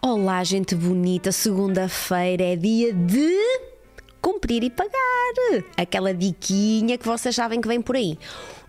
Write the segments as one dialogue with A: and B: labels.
A: Olá, gente bonita. Segunda-feira é dia de cumprir e pagar. Aquela diquinha que vocês sabem que vem por aí.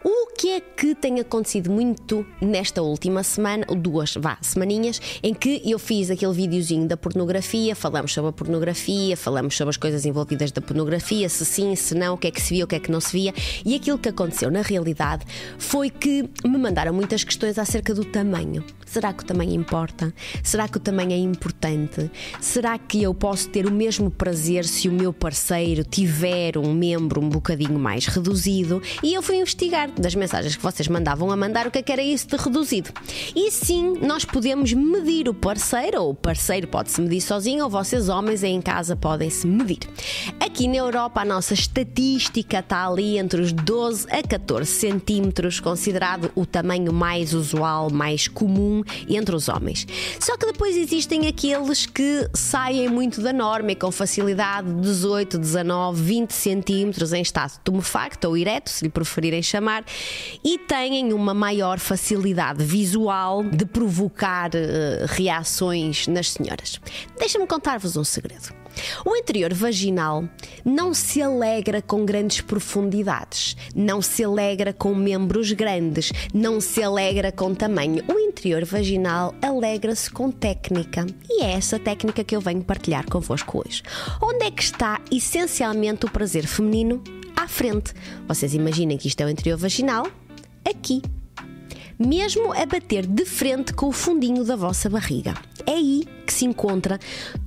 A: O que é que tem acontecido muito nesta última semana, duas, vá, semaninhas, em que eu fiz aquele videozinho da pornografia, falamos sobre a pornografia, falamos sobre as coisas envolvidas da pornografia, se sim, se não, o que é que se via, o que é que não se via, e aquilo que aconteceu na realidade foi que me mandaram muitas questões acerca do tamanho. Será que o tamanho importa? Será que o tamanho é importante? Será que eu posso ter o mesmo prazer se o meu parceiro tiver um membro um bocadinho mais reduzido? E eu fui investigar das mensagens que vocês mandavam a mandar o que, é que era isso de reduzido. E sim, nós podemos medir o parceiro, ou o parceiro pode se medir sozinho, ou vocês, homens, em casa, podem se medir. Aqui na Europa, a nossa estatística está ali entre os 12 a 14 centímetros, considerado o tamanho mais usual, mais comum entre os homens. Só que depois existem aqueles que saem muito da norma e com facilidade 18, 19, 20 centímetros em estado tumefacto ou ereto, se lhe preferirem chamar, e têm uma maior facilidade visual de provocar uh, reações nas senhoras. Deixa-me contar-vos um segredo. O interior vaginal não se alegra com grandes profundidades, não se alegra com membros grandes, não se alegra com tamanho. O interior vaginal alegra-se com técnica e é essa técnica que eu venho partilhar convosco hoje. Onde é que está essencialmente o prazer feminino? À frente. Vocês imaginem que isto é o interior vaginal? Aqui. Mesmo a bater de frente com o fundinho da vossa barriga. É aí que se encontra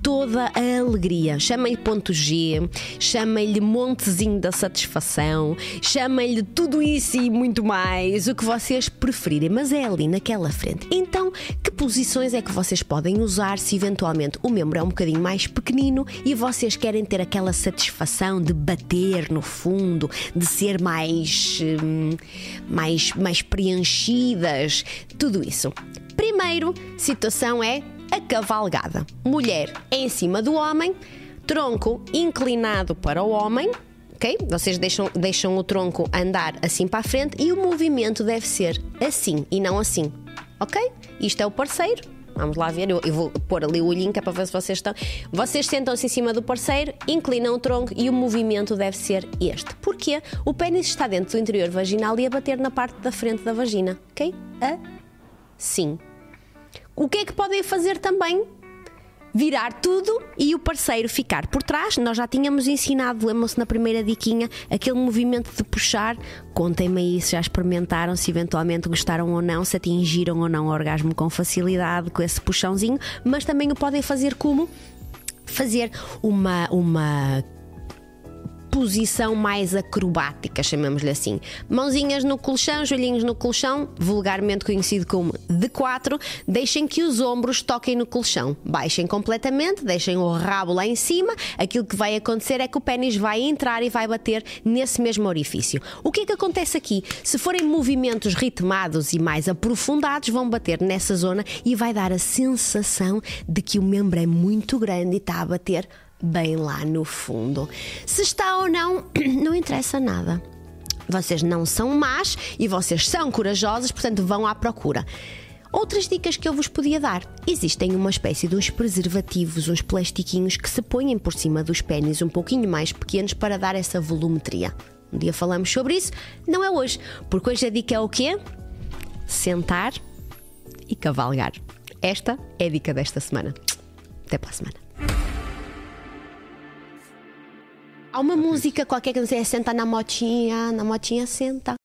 A: toda a alegria. Chamem-lhe ponto G, chamem-lhe montezinho da satisfação, chamem-lhe tudo isso e muito mais, o que vocês preferirem, mas é ali naquela frente. Então, que posições é que vocês podem usar se eventualmente o membro é um bocadinho mais pequenino e vocês querem ter aquela satisfação de bater no fundo, de ser mais, hum, mais, mais preenchidas, tudo isso. Primeiro, situação é a cavalgada. Mulher em cima do homem, tronco inclinado para o homem. Ok? Vocês deixam, deixam o tronco andar assim para a frente e o movimento deve ser assim e não assim. Ok? Isto é o parceiro. Vamos lá ver, eu, eu vou pôr ali o olhinho que é para ver se vocês estão. Vocês sentam-se em cima do parceiro, inclinam o tronco e o movimento deve ser este. Porquê? O pênis está dentro do interior vaginal e a bater na parte da frente da vagina. Ok? Assim. O que é que podem fazer também? Virar tudo e o parceiro ficar por trás. Nós já tínhamos ensinado, lembram-se na primeira diquinha, aquele movimento de puxar. Contem-me aí se já experimentaram, se eventualmente gostaram ou não, se atingiram ou não o orgasmo com facilidade, com esse puxãozinho, mas também o podem fazer como? Fazer uma, uma posição mais acrobática, chamamos-lhe assim. Mãozinhas no colchão, joelhinhos no colchão, vulgarmente conhecido como de quatro. Deixem que os ombros toquem no colchão. Baixem completamente, deixem o rabo lá em cima. Aquilo que vai acontecer é que o pênis vai entrar e vai bater nesse mesmo orifício. O que é que acontece aqui? Se forem movimentos ritmados e mais aprofundados, vão bater nessa zona e vai dar a sensação de que o membro é muito grande e está a bater bem lá no fundo. Se está ou não, não interessa nada. Vocês não são más e vocês são corajosos, portanto vão à procura. Outras dicas que eu vos podia dar: existem uma espécie de uns preservativos, uns plastiquinhos que se põem por cima dos pênis um pouquinho mais pequenos para dar essa volumetria. Um dia falamos sobre isso, não é hoje, porque hoje a dica é o quê? Sentar e cavalgar. Esta é a dica desta semana. Até para a semana. Há uma música qualquer que não sei, é senta na motinha, na motinha senta.